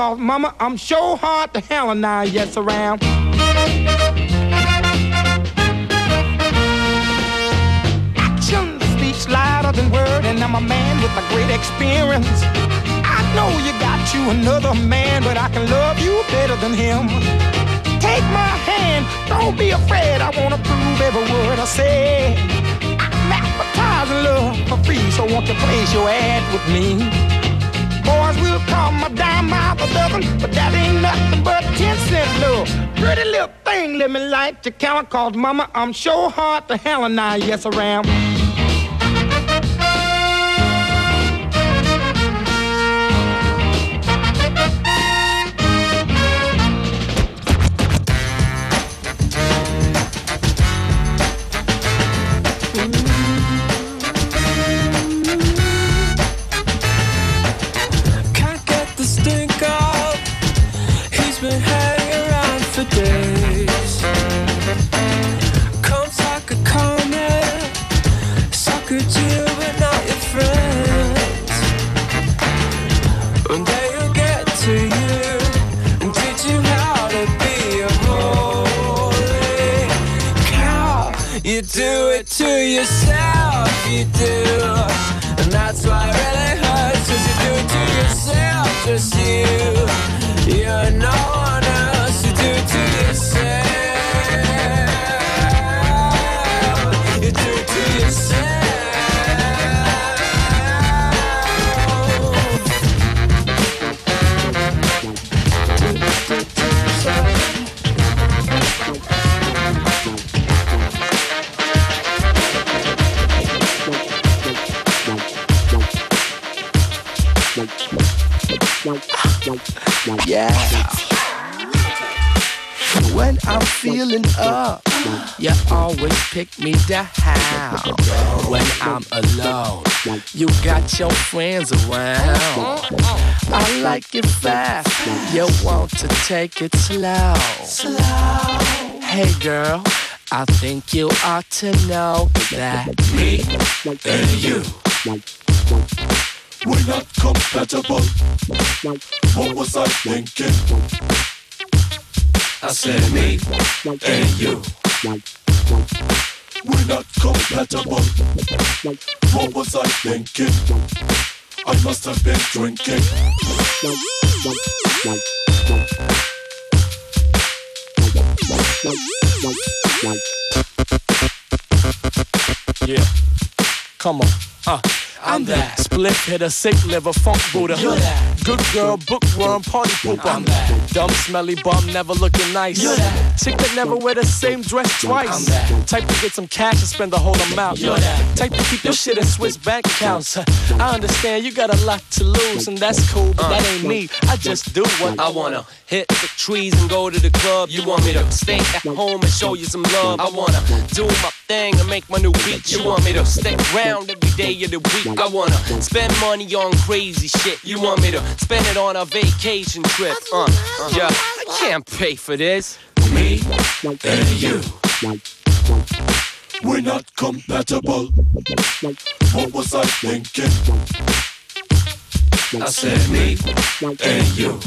cause mama, I'm sure hard to and I yes around. Action speaks louder than word, and I'm a man with a great experience. I know you got you another man, but I can love you better than him. Take my hand, don't be afraid. I wanna prove every word I say. I'm advertising love for free, so won't you place your ad with me? Boys will call my dime out a dozen, but that ain't nothing but ten cent love. Pretty little thing, let me light your count, cause mama, I'm sure hard to hell and I yes around. Up, you always pick me down. When I'm alone, you got your friends around. I like it fast, you want to take it slow. Hey girl, I think you ought to know that me and you. We're not compatible. What was I thinking? I said me and you. We're not compatible. What was I thinking? I must have been drinking. Yeah. Come on. Uh. I'm that split hitter, sick liver, funk Buddha. You're that good girl, bookworm, party pooper. I'm that dumb, smelly bum, never looking nice. You're that chick that never wear the same dress twice. I'm that type to get some cash and spend the whole amount. You're that type to keep your shit in Swiss bank accounts. I understand you got a lot to lose, and that's cool, but that ain't me. I just do what I wanna hit the trees and go to the club. You want me to stay at home and show you some love. I wanna do my thing and make my new beat. You want me to stick around every day of the week. I wanna spend money on crazy shit. You want me to spend it on a vacation trip. Uh, yeah, I can't pay for this. Me and you. We're not compatible. What was I thinking? I said me and you.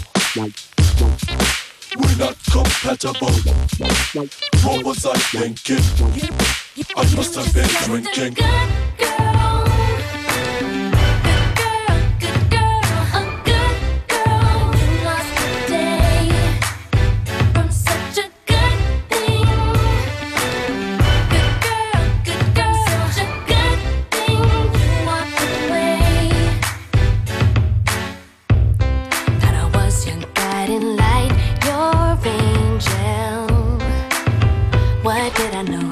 We're not compatible. What was I thinking? I must have been drinking. That I was your guiding light, your angel. What did I know?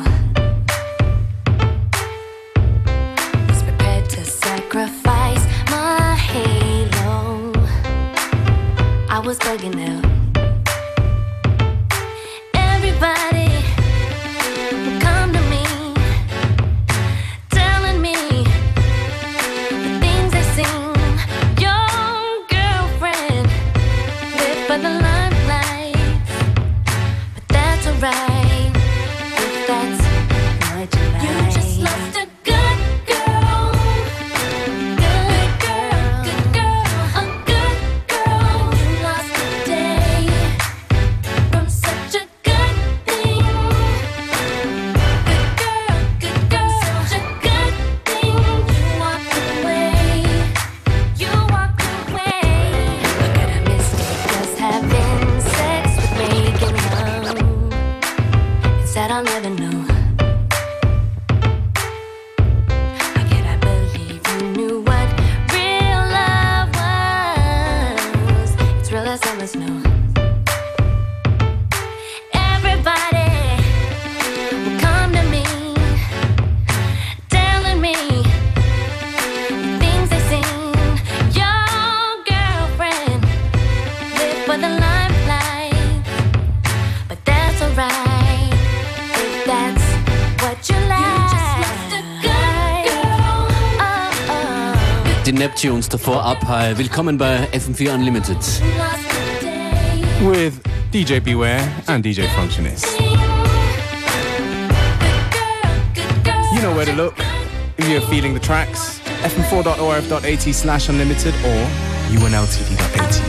tunes four Up High. Willkommen bei FM4 Unlimited. With DJ Beware and DJ Functionist. You know where to look if you're feeling the tracks. fm4.orf.at slash unlimited or unltd.at.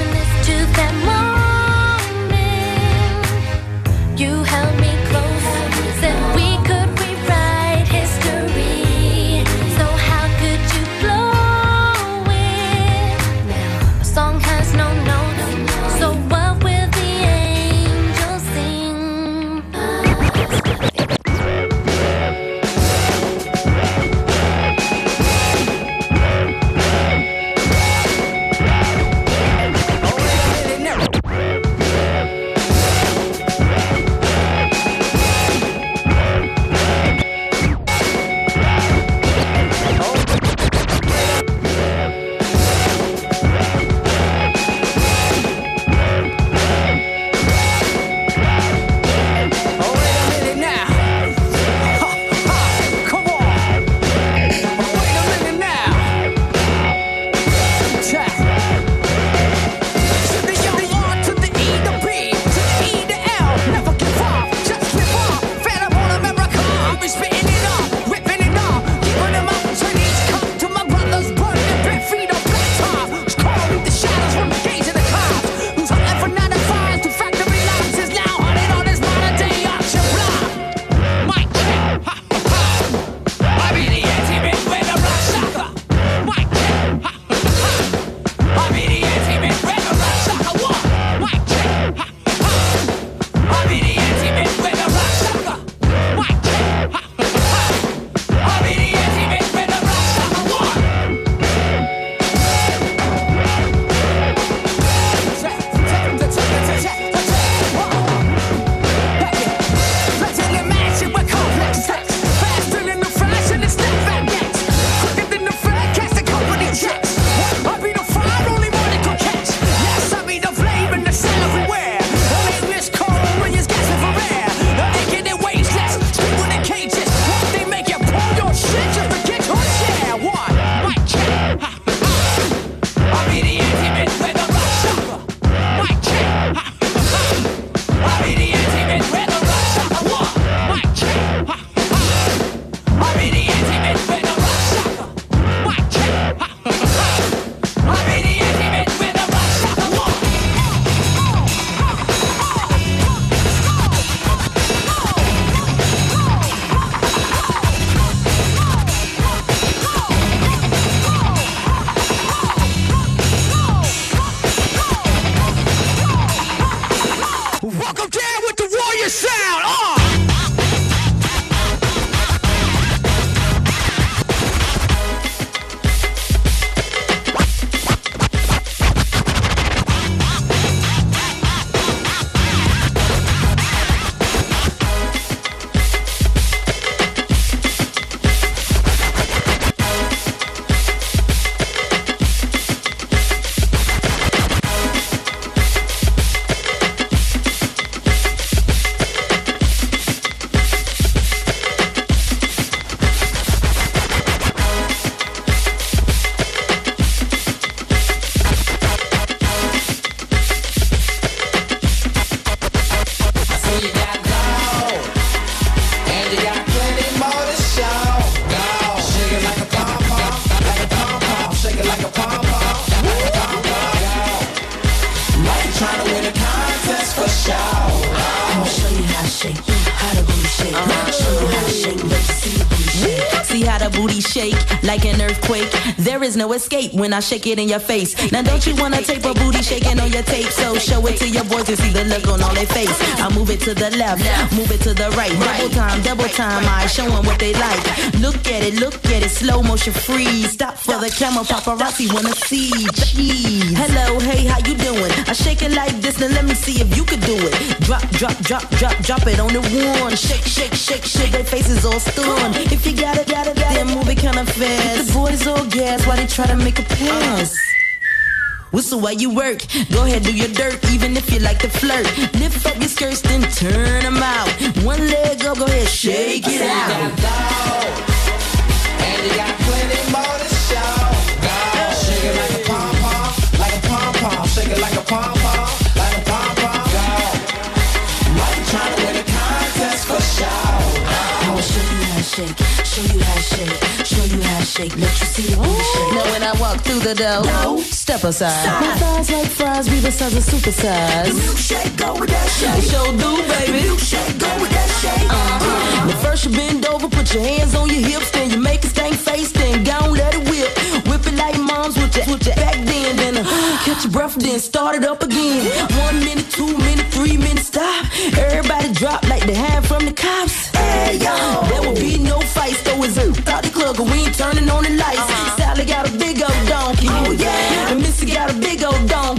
There when I shake it in your face. Now don't you wanna tape a booty shaking on your tape? So show it to your boys and see the look on all their face. I move it to the left, move it to the right. Double time, double time. I show 'em what they like. Look at it, look at it, slow motion freeze. Stop for the camera, paparazzi wanna see. Cheese. Hello, hey, how you doing? I shake it like this, now let me see if you could do it. Drop, drop, drop, drop, drop it on the one. Shake, shake, shake, shake. Their faces all stunned. If you got it, got it, then move it kinda fast. The boys all gas while they try to make a pass. Whistle while you work. Go ahead, do your dirt, even if you like to flirt. Lift up your skirts, then turn them out. One leg up, go ahead, shake it out. And you got plenty more to show. Go. Shake it like a pom pom, like a pom pom. Shake it like a pom pom, like a pom pom. Go. Like you trying to win a contest for show. I will show you how to shake, show you how to shake, show you how to shake. Let you see the booty shake. Now when I walk through the door, step aside. My thighs like fries, be the size of super size. Milkshake, go with that shake. Show do, baby. Milkshake, go with that shake. Uh-huh. But first you bend over, put your hands on your hips, then you make a stank face, then go and let it whip. Whip it like moms with your, with your back then, then uh, catch your breath, then start it up again. One minute, two minute, three minute, stop. Everybody drop like they had from the cops. Yo. There will be no fights, though it's out the club, cause we ain't turning on the lights. Uh-huh. Sally got a big old donkey. Oh, yeah. And Missy got a big old donkey.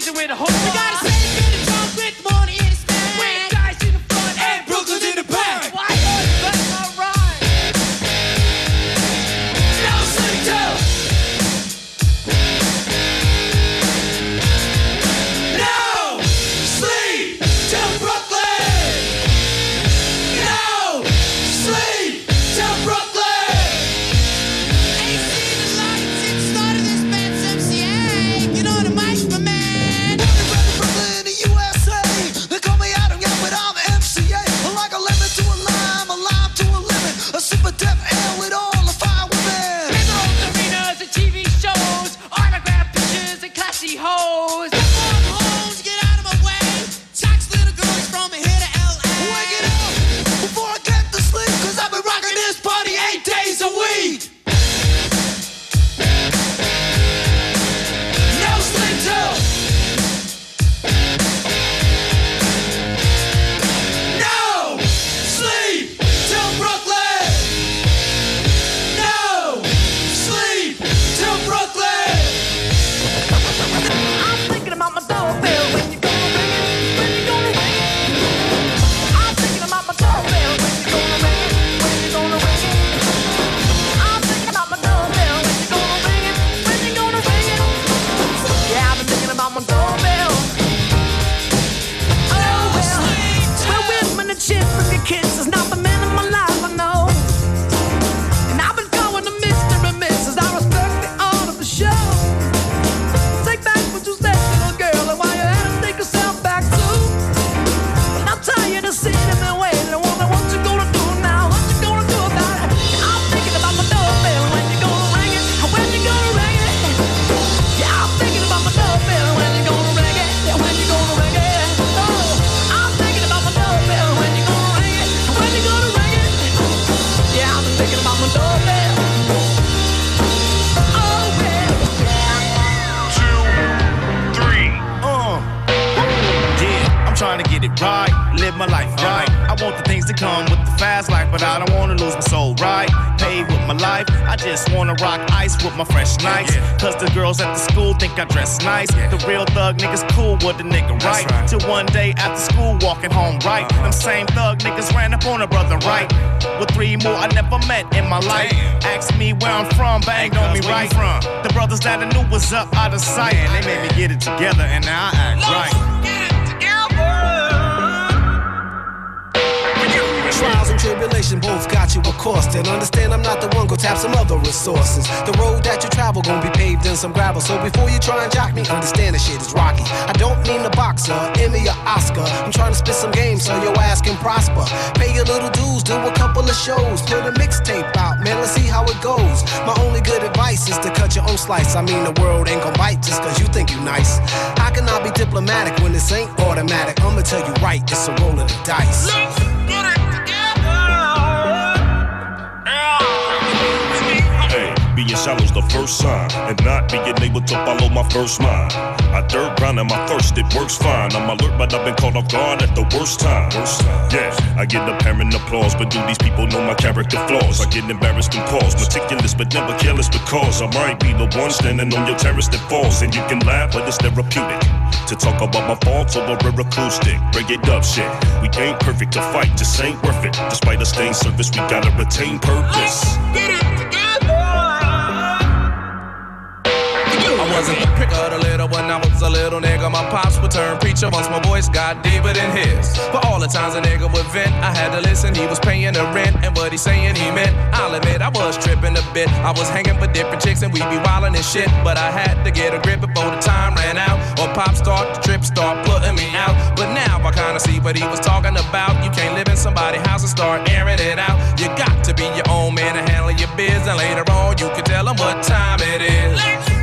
Season with a whole We got girls at the school think I dress nice. The real thug niggas cool with the nigga, right? Till one day after school, walking home, right? Uh-huh. Them same thug niggas ran up on a brother, right? With three more I never met in my life. Asked me where I'm from, banged on me, right? From the brothers that I knew was up out of sight. And they made me get it together, and now I act right. Tribulation both got you a cost. And understand I'm not the one, go tap some other resources. The road that you travel gonna be paved in some gravel. So before you try and jock me, understand the shit is rocky. I don't mean the boxer, Emmy or Oscar. I'm trying to spit some games so your ass can prosper. Pay your little dues, do a couple of shows. Put a mixtape out, man, let's see how it goes. My only good advice is to cut your own slice. I mean, the world ain't gonna bite just cause you think you nice. How can I be diplomatic when this ain't automatic? I'ma tell you right, it's a roll of the dice. Hey, being shallow's the first sign, and not being able to follow my first mind. I third grind and my thirst, it works fine. I'm alert, but I've been caught off guard at the worst time. Yeah, I get apparent applause, but do these people know my character flaws? I get embarrassed and pause, meticulous but never careless because I might be the one standing on your terrace that falls, and you can laugh, but it's therapeutic. To talk about my faults over a acoustic, break it up shit. We ain't perfect to fight, just ain't worth it. Despite a stained surface, we gotta retain purpose. Wasn't the pick of the litter when I was a little nigga. My pops would turn preacher once my voice got deeper than his. For all the times a nigga would vent, I had to listen. He was paying the rent, and what he saying he meant. I'll admit I was tripping a bit. I was hanging for different chicks, and we be wildin' and shit. But I had to get a grip before the time ran out. Or pop start the trip, start putting me out. But now I kinda see what he was talking about. You can't live in somebody's house and start airing it out. You got to be your own man and handle your biz, and later on you can tell them what time it is.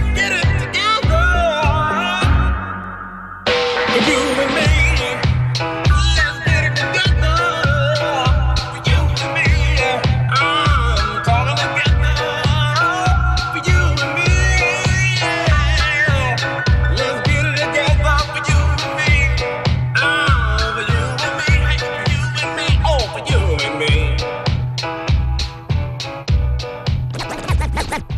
You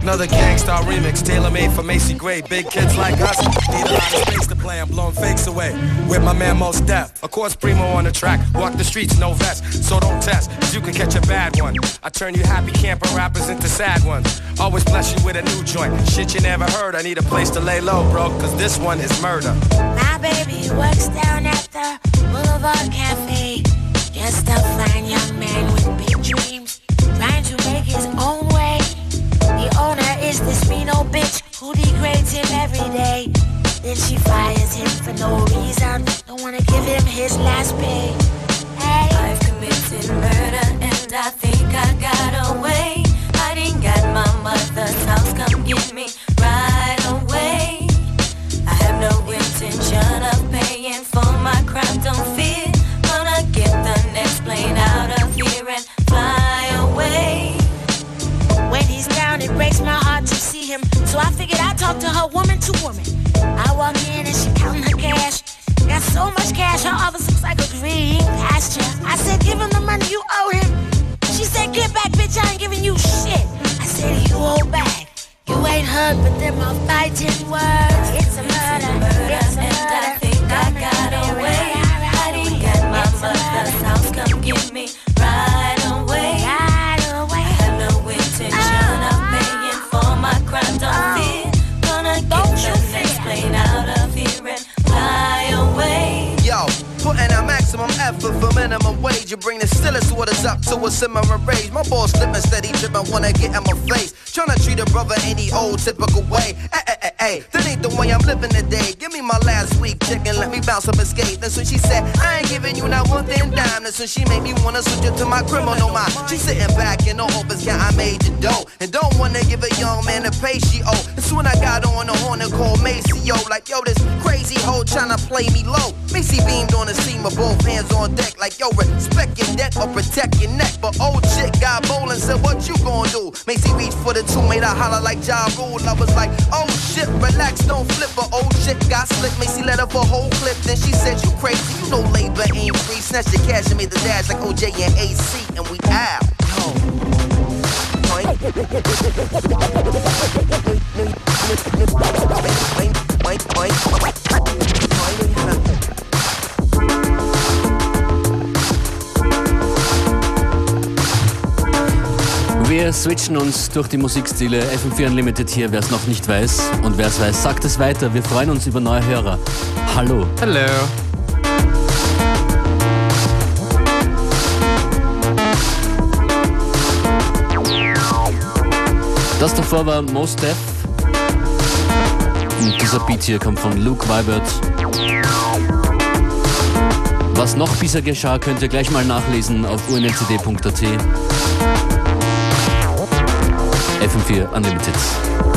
Another Gang Starr remix, tailor made for Macy Gray. Big kids like us need a lot of space to play. I'm blowing fakes away with my man Mos Def. Of course, Primo on the track. Walk the streets, no vest, so don't test. 'cause you can catch a bad one. I turn you happy camper rappers into sad ones. Always bless you with a new joint. Shit you never heard. I need a place to lay low, bro, cause this one is murder. My baby works down at the Boulevard Cafe. Just a fine young man with big dreams, trying to make his own way. This mean old bitch who degrades him every day. Then she fires him for no reason. Don't wanna give him his last pay. Hey. I've committed murder and I think I got away. Hiding at my mother's house, come get me figured I'd talk to her woman to woman. I walk in and she counting her cash. Got so much cash, her office looks like a green pasture. I said, give him the money you owe him. She said, get back, bitch, I ain't giving you shit. I said, you hold back. You ain't heard, but them are fighting words. It's a murder, it's a And I murder. think I got away. Hiding at my mother's house, come get me for minimum wage. You bring the stillest waters up to a simmering rage. My boss slipping steady, tripping, wanna get in my face. Tryna treat a brother any old typical way. Ay, ay, that ain't the way I'm living today. Give me my last week chicken, let me bounce up skate. That's when she said, I ain't giving you not one thing dime. That's when she made me wanna switch it to my criminal mind. She sitting back in the office, yeah, I made the dough. And don't wanna give a young man the pay she owe. That's when I got on the horn and called Macy. Like, yo, this crazy hoe tryna play me low. Macy beamed on the scene with both hands on deck. Like, yo, respect your debt or protect your neck. But old chick got bold and said, what you gonna do? Macy reached for the two, made her holler like Ja Rule. I was like, oh shit, relax, don't flip. But old chick got slick. Macy let up a whole clip. Then she said, you crazy, you know labor ain't free. Snatched the cash and made the dash like OJ and AC. And we out. Wir switchen uns durch die Musikstile FM4 Unlimited hier, wer es noch nicht weiß. Und wer es weiß, sagt es weiter. Wir freuen uns über neue Hörer. Hallo. Hello. Das davor war Mos Def. Und dieser Beat hier kommt von Luke Vibert. Was noch bisher geschah, könnt ihr gleich mal nachlesen auf unlcd.at. FM4 Unlimited.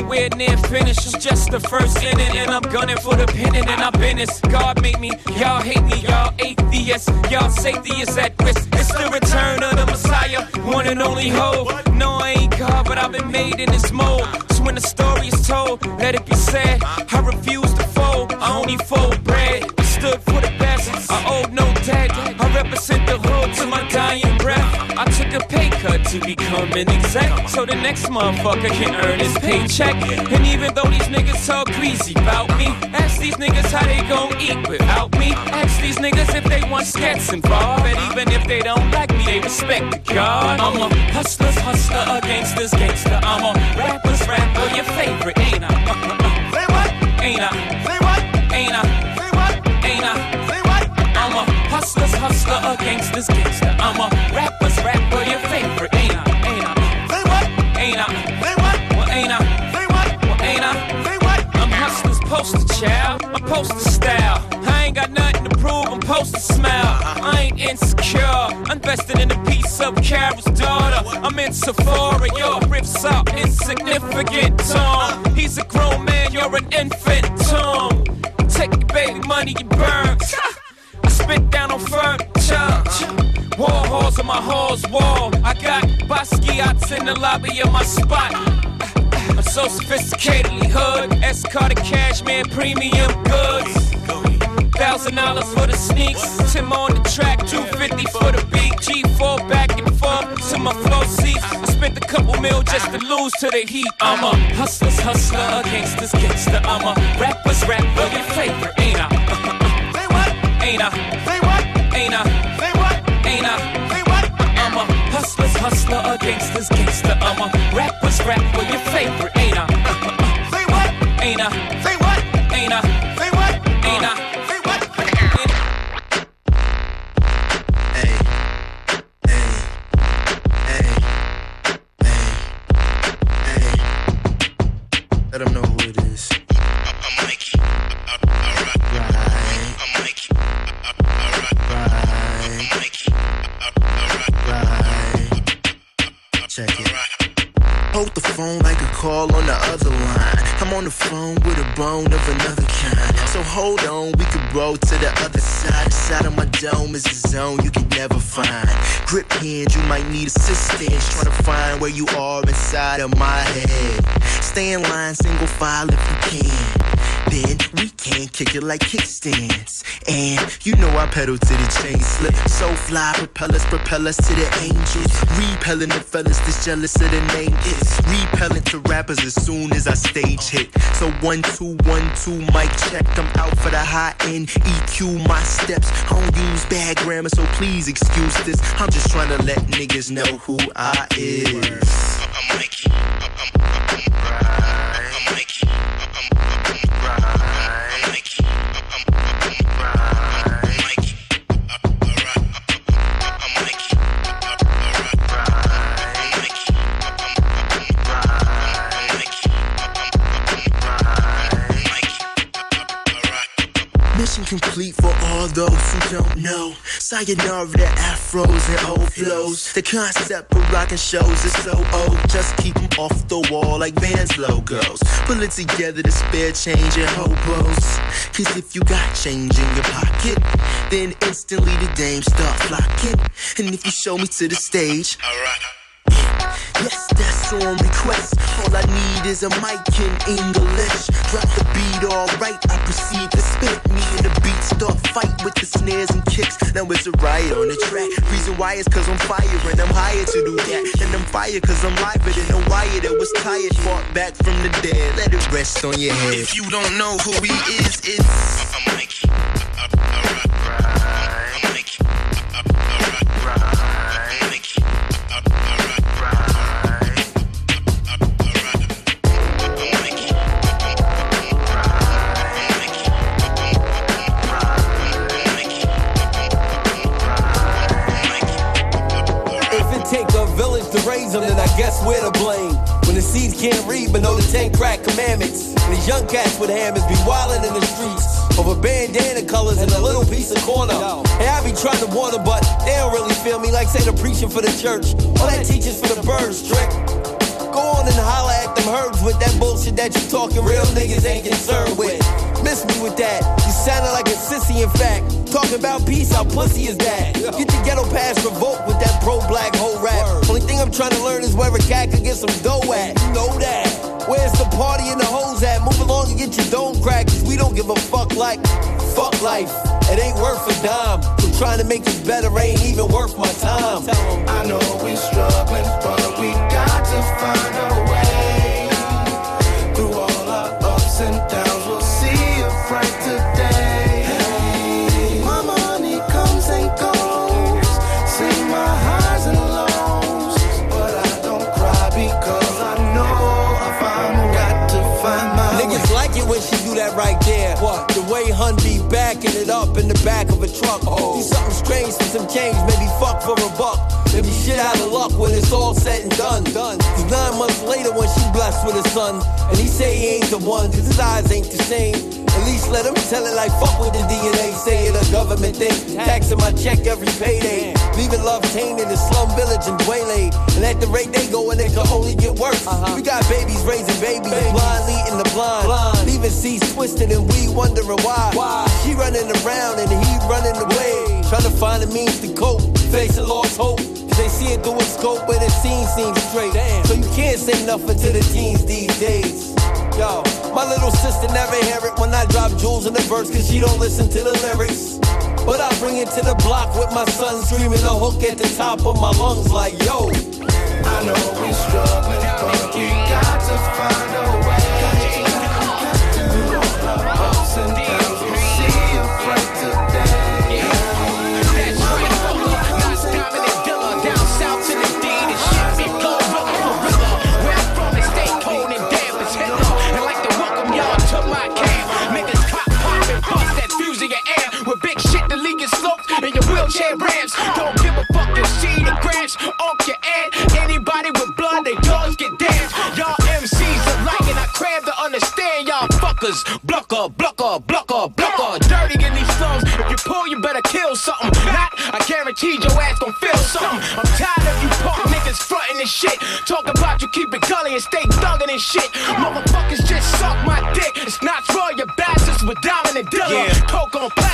Nowhere near finished. It's just the first inning, and I'm gunning for the pennant, and I've been this. God made me, y'all hate me, y'all atheists, y'all safety is at risk. It's the return of the Messiah, one and only hope. No, I ain't God, but I've been made in this mold. So when the story is told, let it be said. I refuse to fold, I only fold bread. I stood for the best, I owe no debt. I represent the hood to my dying breath. I took a cut to become an exec, so the next motherfucker can earn his paycheck. And even though these niggas talk greasy about me, ask these niggas how they gon' eat without me. Ask these niggas if they want skets involved, and even if they don't like me, they respect the God. I'm a hustler's hustler, a gangster's gangster. I'm a rapper's rapper, your favorite, ain't I? Uh, uh, uh. Say what? Ain't I? Say what? Ain't I? Hustler's hustler, a gangster's gangster. I'm a rapper's rapper, your favorite, ain't I? Ain't I? Say what? Ain't I? Say what? Well, ain't I? Say what? Well, ain't I? Say what? I'm hustler's poster child, I'm poster style. I ain't got nothing to prove, I'm poster smile. I ain't insecure, invested in a piece of Carol's daughter. I'm in Sephora, your rips are insignificant, Tom. He's a grown man, you're an infant, Tom. Take your baby money, you burn. I spit down on furniture. Warhols on my hall's wall. I got Basquiat's in the lobby of my spot. I'm so sophisticatedly hood. Escort cashmere premium goods. Thousand dollars for the sneaks. Tim on the track, 250 for the beat. G4 back and forth to my floor seats. I spent a couple mil just to lose to the heat. I'm a hustler's hustler, a gangster's gangster. I'm a rapper's rapper, your favorite, ain't I? Say what? Ain't I? Say what? Ain't I? Say what? Ain't I? Say what? I'm a hustler's hustler, a gangster's gangster. I'm a rapper's rapper, your favorite, ain't I? Say what? Ain't I? Of another kind. So hold on, we could roll to the other side. The side of my dome is a zone you can never find. Grip hands, you might need assistance. Trying to find where you are inside of my head. Stay in line, single file if you can. Then we can kick it like kickstands. And you know I pedal to the chain slip. So fly, propel us, propel us to the angels. Repelling the fellas that's jealous of the name is. Repelling to rappers as soon as I stage hit. So one, two, one, two, mic check. I'm out for the high end. EQ my steps. I don't use bad grammar, so please excuse this. I'm just trying to let niggas know who I is. Mission know. Sayonara to afros and old flows. The concept of rocking shows is so old. Just keep 'em off the wall like Vans logos. Pull it together to spare change and hobos. Cause if you got change in your pocket, then instantly the dames start flocking. And if you show me to the stage, Yes, that's on request. All I need is a mic in English. Drop the beat alright, I proceed to spit. Me and the beat start fight with the snares and kicks. Now it's a riot on the track. Reason why is cause I'm fire and I'm hired to do that. And I'm fire cause I'm liver than a wire that was tired. Fought back from the dead. Let it rest on your head. If you don't know who he is, it's. If raise them, then I guess we're to blame. When the seeds can't read but know the ten crack commandments. And these young cats with hammers be wildin' in the streets. over bandana colors and a little piece of corner. Hey, I be trying to warn them, but they don't really feel me like say the preaching for the church. All that teachers for the birds, trick. Go on and holler at them herbs with that bullshit that you talking real niggas ain't concerned with. Miss me with that. You sounded like a sissy, in fact. Talking about peace, how pussy is that? Get the ghetto pass revoked with that pro black whole rap. Only thing I'm trying to learn is where a cat can get some dough at. You know that. Where's the party and the hoes at? Move along and get your dome cracked, cause we don't give a fuck like fuck life. It ain't worth a dime. So trying to make it better ain't even worth my time. I know we struggling, but we got to find a way. Through all our ups and downs, a. Do something strange for some change, maybe fuck for a buck. Maybe shit out of luck when it's all said and done. Done. Cause nine months later when she blessed with a son, and he say he ain't the one, cause his eyes ain't the same. At least let him tell it like fuck with the DNA, say it a government thing. Taxing my check every payday. Leaving love tainted in the slum village and waylaid. And at the rate they go, and it can only get worse. Uh-huh. We got babies raising babies, blind leading the blind. Leaving seats twisted and we wondering why. She running around and he running away. Trying to find a means to cope, facing lost hope. Cause they see it through a scope where the scene seems straight. So you can't say nothing to the teens these days. Yo, my little sister never hear it when I drop jewels in the verse cause she don't listen to the lyrics. But I bring it to the block with my son screaming a hook at the top of my lungs like yo. I know we struggling,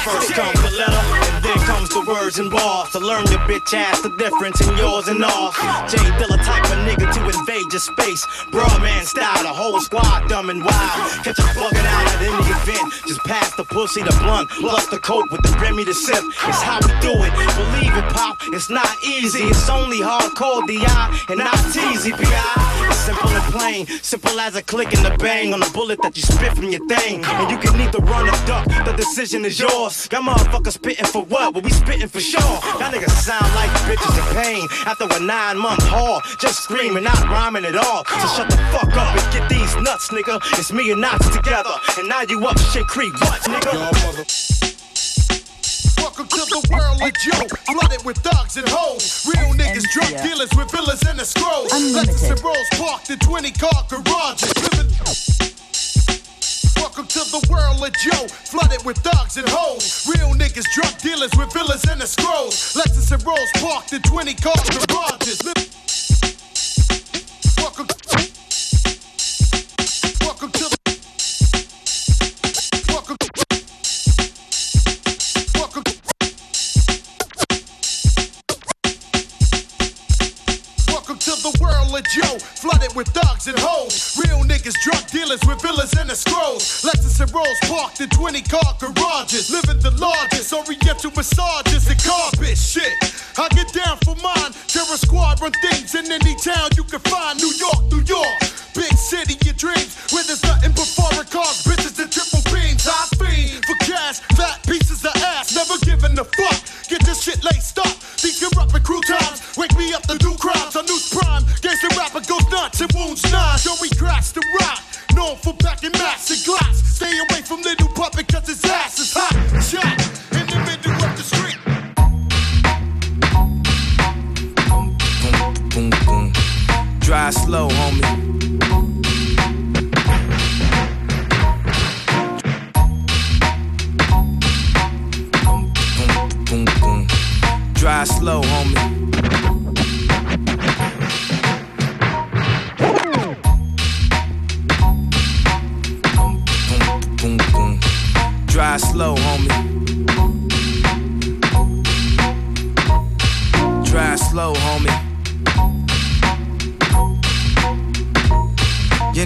First comes the letter, and then comes the words and bars. To learn your bitch ass the difference in yours and ours. Jay Dilla type of nigga to invade your space. Broad man style, the whole squad dumb and wild. Catch you bugging out at any event. Just pass the pussy, the blunt, plus the coke with the Remy the sip. It's how we do it. Believe it, pop. It's not easy. It's only hardcore DI and not easy, PI. It's simple and plain. Simple as a click and a bang on a bullet that you spit from your thing. And you can either run or duck. The decision is yours. Got motherfuckers spitting for what? Well, we spitting for sure. Y'all niggas sound like bitches in pain after a nine month haul. Just screaming, not rhyming at all. So shut the fuck up and get these nuts, nigga. It's me and Knots together. And now you up shit creek. What, nigga? Welcome to the world of Joe, flooded with thugs and hoes. Real niggas, drug dealers with villas and the scrolls. Lexus and Rolls parked in 20 car garages. Living Welcome to the world of Joe, flooded with thugs and hoes. Real niggas, drug dealers with villas and the scrolls. Lexus and Rolls parked in 20 car garages. Joe, flooded with thugs and hoes. Real niggas, drug dealers with villas and the scrolls. Lexus and Rolls parked in 20 car garages. Living the largest, oriental massages and carpet shit. I get down for mine, terror squad run things in any town you can find. New York, New York, big city, your dreams. Where there's nothing but foreign cars, bitches and triple beams. I fiend for cash, fat pieces of ass, never giving a fuck. Get this shit laced up, up in crew times. Wake me up to do prime. Gangsta rapper goes nuts and wounds nine. we crash the rock. Known for packing mass and glass. Stay away from little puppet cause his ass is hot. Shot in the middle of the street. Boom, boom, boom. Drive slow, homie. drive slow, homie. ride slow, homie. Drive slow, homie.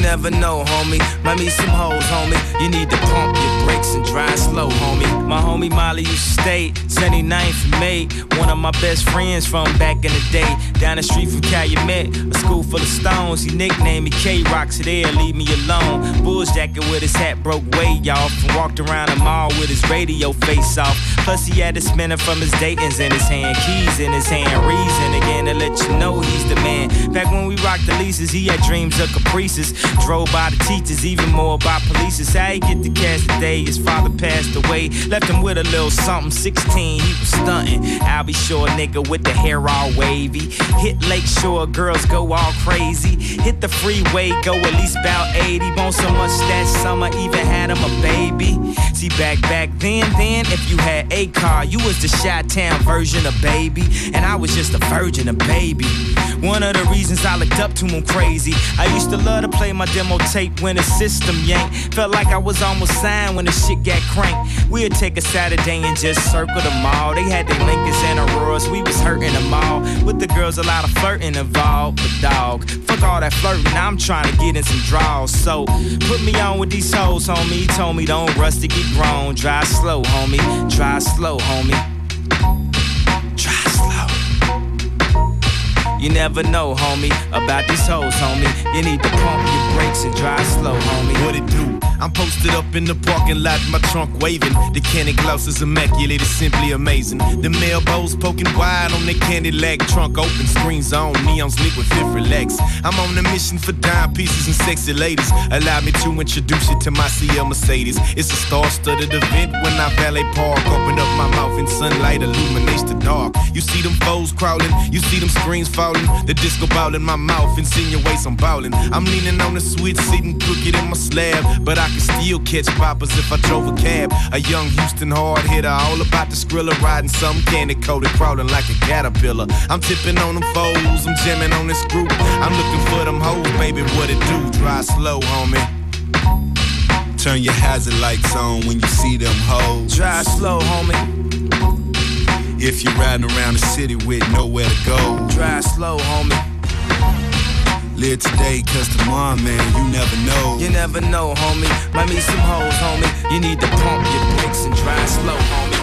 Never know, homie. Might meet some hoes, homie. You need to pump your brakes and drive slow, homie. My homie Molly used to stay 79th and May. One of my best friends from back in the day. Down the street from Calumet, a school full of stones. He nicknamed me K-Rock. Rocks there, leave me alone. Bulls jacket with his hat broke way off. And walked around the mall with his radio face off. Plus, he had a spinner from his Dayton's in his hand, keys in his hand. Reason again to let you know he's the man. Back when we rocked the leases, he had dreams of caprices. Drove by the teachers, even more by police. How he get the cash today? His father passed away, left him with a little something. 16, he was stunting. I'll be sure, nigga, with the hair all wavy. Hit Lake Shore, girls go all crazy. Hit the freeway, go at least about 80. Bone so much that summer, even had him a baby. See, back back then, then, if you had a car, you was the Chi Town version of baby. And I was just a virgin of baby. One of the reasons I looked up to him crazy. I used to love to play my demo tape when the system yanked. Felt like I was almost signed when the shit got cranked. We'd take a Saturday and just circle the mall. They had their Lincolns and Auroras, we was hurting them all. With the girls, a lot of flirting involved. But dog, fuck all that flirting, I'm trying to get in some draws. So put me on with these hoes, homie. He told me don't rush to get grown. Drive slow, homie. Drive slow, homie. You never know, homie, about these hoes, homie. You need to pump your brakes and drive slow, homie. What it do? I'm posted up in the parking lot, my trunk waving. The candy gloss is immaculate, it's simply amazing. The elbows poking wide on the candy leg, trunk open, screens on, neons lit with fifth relax. I'm on a mission for dime pieces and sexy ladies. Allow me to introduce you to my CL Mercedes. It's a star-studded event when I valet park. Open up my mouth and sunlight illuminates the dark. You see them foes crawling, you see them screens falling. The disco ball in my mouth insinuates I'm ballin'. I'm leaning on the switch, sitting crooked in my slab, but I can still catch poppers if I drove a cab. A young Houston hard hitter, all about the skrilla, riding some candy coated, crawling like a caterpillar. I'm tipping on them foes, I'm jamming on this group. I'm looking for them hoes, baby, what it do? Drive slow, homie. Turn your hazard lights on when you see them hoes. Drive slow, homie. If you're riding around the city with nowhere to go. Drive slow, homie. Live today, cause tomorrow, man, you never know. You never know, homie. Might meet some hoes, homie. You need to pump your brakes and drive slow, homie.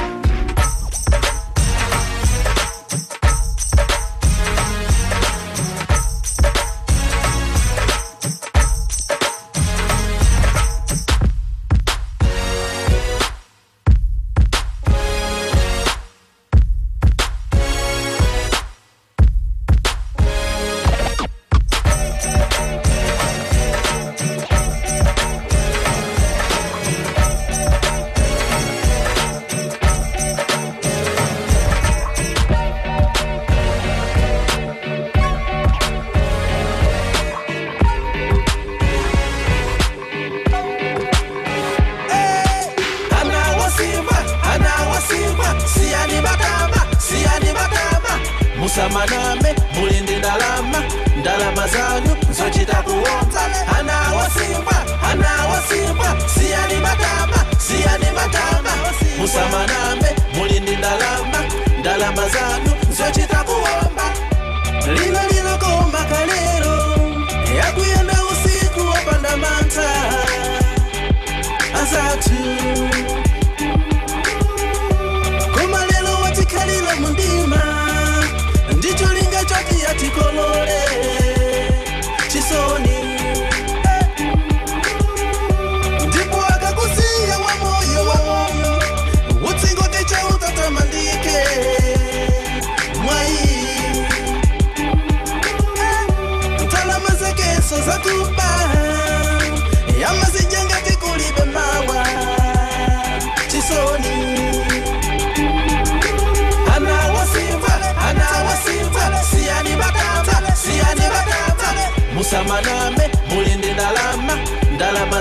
Ndalama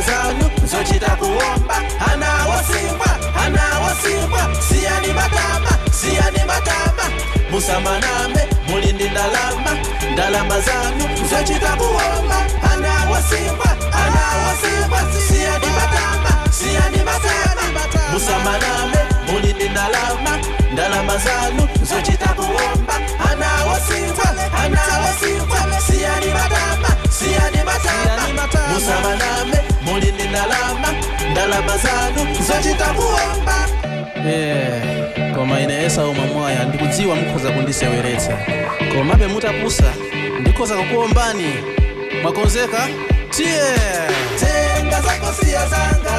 zangu nzochita kuomba siyani matama siyani matama musamaname ndalama ndalama kuomba siyani matama siyani matama musamaname ndalama ndalama kuomba siyani matama siyani matama musamaname ndalama ndalama zanu zocitakuomba koma ine esa umamwaya ndikudziwa mukhoza kundisewereza komabe mutapusa ndikhoza kukuombani. Mwakonzeka tiye tenga zakosiya zanga.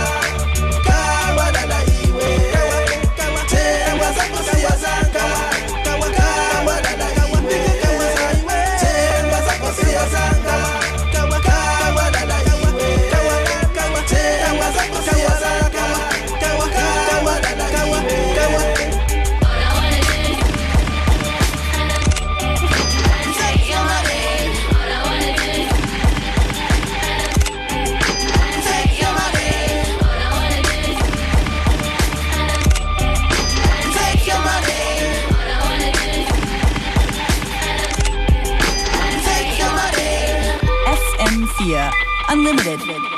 Unlimited.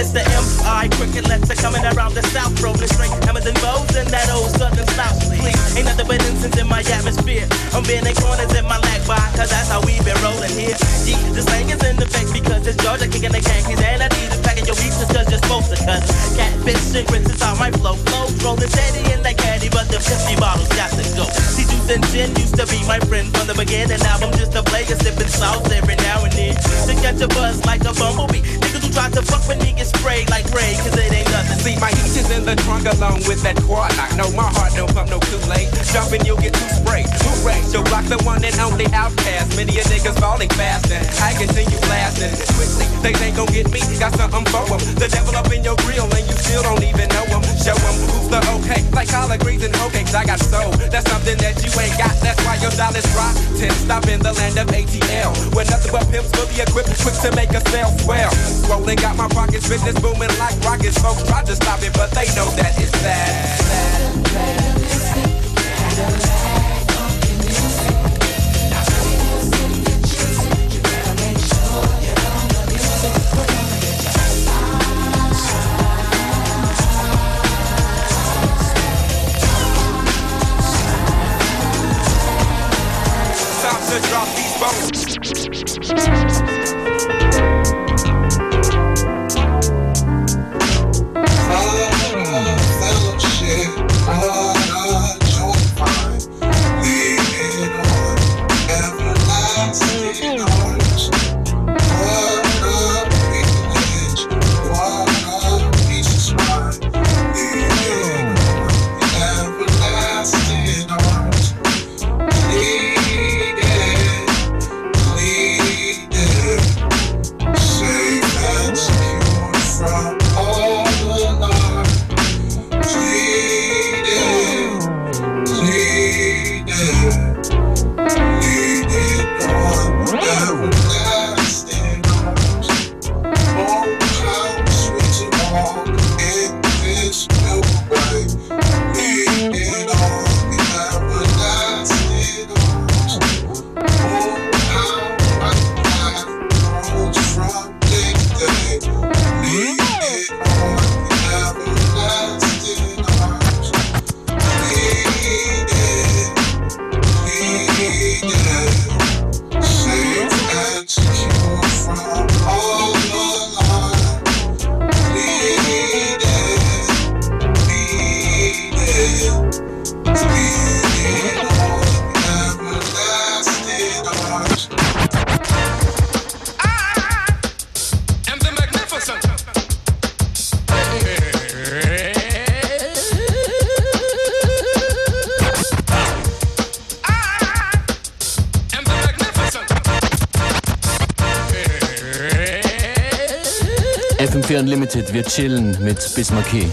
It's the MI cricket letter coming around the south, rolling straight hammers and bows in that old southern south please. Ain't nothing but incense in my atmosphere. I'm bending corners in my lag by, cause that's how we been rolling here. Yeah, the slang is in the face because it's Georgia kicking the Yankees, and I need packing your beats cause you're supposed to cut. Catfish and grits how my flow flows, rolling steady that caddy, but the 50 bottles got to go. See, juice and gin used to be my friend from the beginning. Now I'm just a player sipping sauce every now and then. To catch a buzz like a bumblebee. Niggas who try to fuck with me get sprayed like Ray, cause it ain't nothing. See, my heat is in the trunk along with that quad. I know my heart don't pump no Kool-Aid. Jumping, you'll get too sprayed. Hooray, so block the one and only OutKast. Many a niggas falling fast and I continue blasting. Quickly, they ain't gon' get me. Got something for 'em. The devil up in your grill and you still don't even know 'em. Show 'em who's the okay. Like collard greens and hoe cakes, I got soul. That's something that you ain't got. That's why your dollars. Ten stop in the land of ATL. Where nothing but pimps fully equipped, quick to make a sale swell. Swollen got my pockets, business booming like rockets. Folks try to stop it, but they know that it's bad. Time to drop these bones. Wir chillen mit Bismarcky.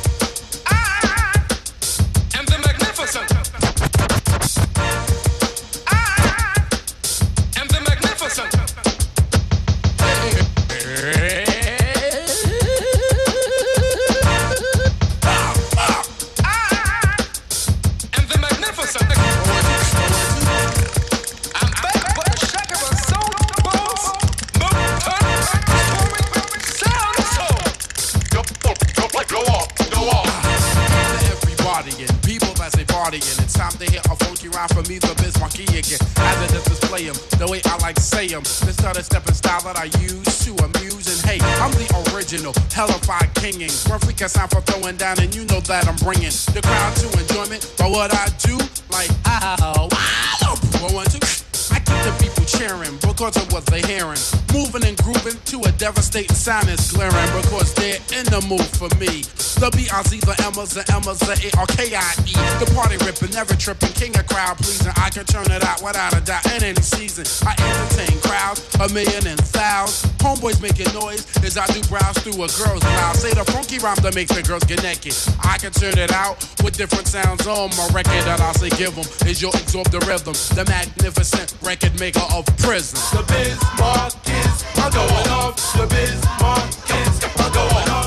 Rhyme from me, the Biz Markie again. I just display 'em, the way I like say 'em. This other stepping style that I use to amuse. And hey, I'm the original, hellified kinging. Roughly can sound for throwing down, and you know that I'm bringing the crowd to enjoyment. But what I do, like, oh, wow, one, two. The people cheering because of what they're hearing. Moving and grooving to a devastating sound is glaring because they're in the mood for me. The B-I-Z, the Emmas, the Emmas, the A-R-K-I-E. The party ripping, never tripping, king of crowd pleasing. I can turn it out without a doubt in any season. I entertain crowds, a million and thousands. Homeboys making noise as I do browse through a girl's mouth. Say the funky rhyme that makes the girls get naked. I can turn it out with different sounds on my record that I say give 'em is your absorb the rhythm. The magnificent record maker of prison. The Bismarck kids are going off. The Bismarck kids are going off.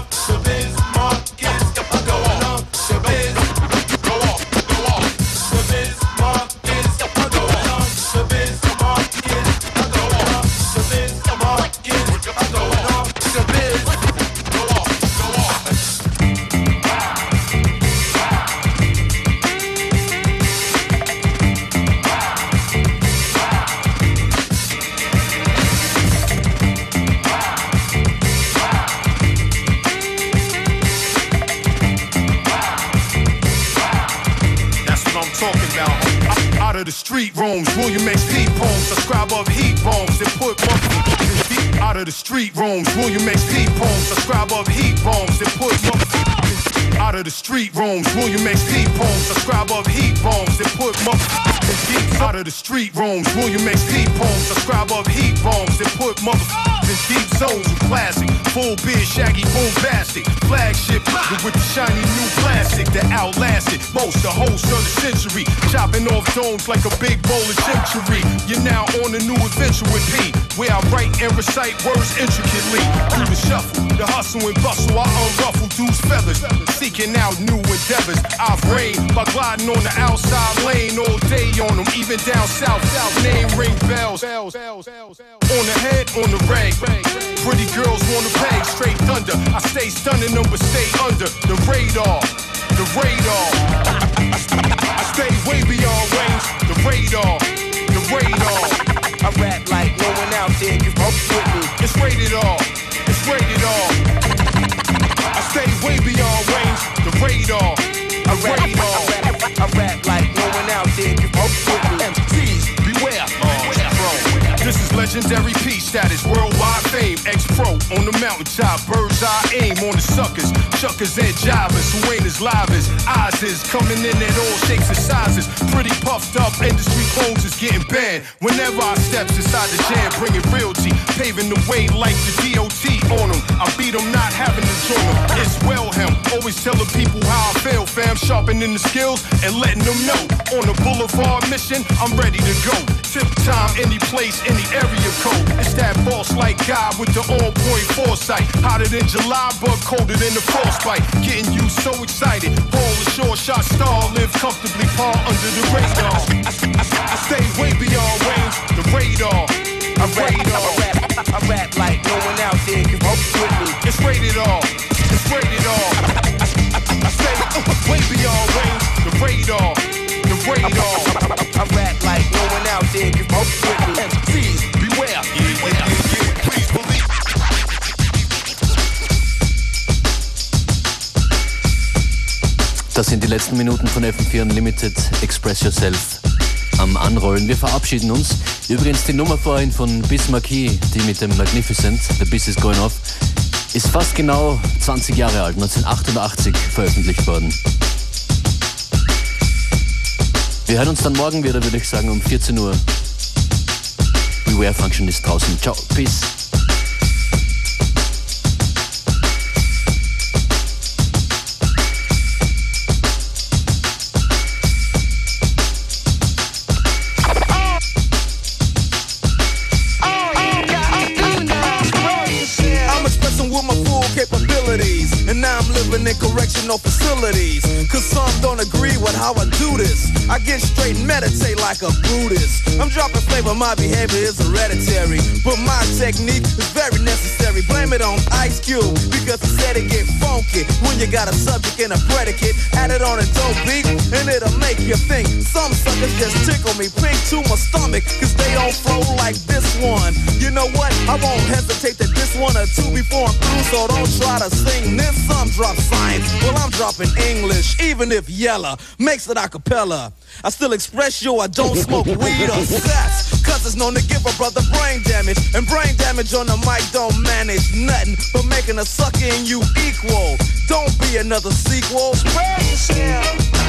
Out of the street rooms, William X. P. poems, subscribe of heat bombs that put motherfuckers out of the street rooms, William X. P. poems, subscribe of heat bombs that put motherfuckers out of the street rooms, William X. P. poems, subscribe of heat bombs that put motherfuckers deep out of the street rooms, William X. P. poems, subscribe of heat bombs that put motherfuckers in deep zones with classic, full beard, shaggy, bombastic, flagship with the shiny new plastic that outlasted most the host of the century, chopping off domes like a big bowl of century. You're now on a new adventure with P, where I write and recite words intricately. Through the shuffle, the hustle and bustle, I unruffle dude's feathers, seeking out new endeavors. I've reigned by gliding on the outside lane all day on them, even down south. South name ring bells. On the head, on the rag. Pretty girls wanna peg, straight thunder. I stay stunning them, but stay under the radar. The radar. I stay way beyond range. The radar. The radar. I rap like no one out there can fuck with me. It's rated R. It's rated R. I stay way beyond range. The radar. I rap, Is legendary peace status, worldwide fame. Ex pro on the mountaintop, bird's eye aim on the suckers. Chuckers and jobbers who ain't as live as Oz is. Coming in at all shapes and sizes. Pretty puffed up, industry clothes is getting banned. Whenever I steps inside the jam, bringing realty, paving the way like the DOT on them. I beat them, not having to join them. It's well him, always telling people how I feel, fam. Sharpening the skills and letting them know. On the boulevard mission, I'm ready to go. Tip time, any place, any area code. It's that boss like guy with the on point foresight. Hotter than July, but colder than the frostbite. Getting you so excited. Ball short shot star, live comfortably, par under the radar. I, I, I stay way beyond range, the radar. I rap, I rap, I rap like no one out there can fuck with me. It's rated R. It's rated R. I, I, I stay way beyond range, the radar. The radar. I rap like no one Das sind die letzten Minuten von FM4 Unlimited Express Yourself am Anrollen. Wir verabschieden uns. Übrigens die Nummer vorhin von Bis Marquis, die mit dem Magnificent, The Biss is Going Off, ist fast genau 20 Jahre alt, 1988 veröffentlicht worden. Wir hören uns dann morgen wieder, würde ich sagen, um 14 Uhr. Beware Function ist draußen. Ciao, peace. Correctional facilities. Cause some don't agree with how I do this. I get straight and meditate like a Buddhist. I'm dropping flavor, my behavior is hereditary. But my technique is very necessary. Blame it on Ice Cube, because he said it get funky when you got a subject and a predicate. Add it on a dope beat, and it'll make you think. Some suckers just tickle me pink to my stomach, cause they don't flow like this one. You know what? I won't hesitate to diss one or two before I'm through, so don't try to sing this. Some drop science, well, I'm dropping English, even if Yella makes it a cappella. I still express yo, I don't smoke weed or sex. Cause it's known to give a brother brain damage. And brain damage on the mic don't manage nothing but making a sucker in you equal. Don't be another sequel. Spread yourself.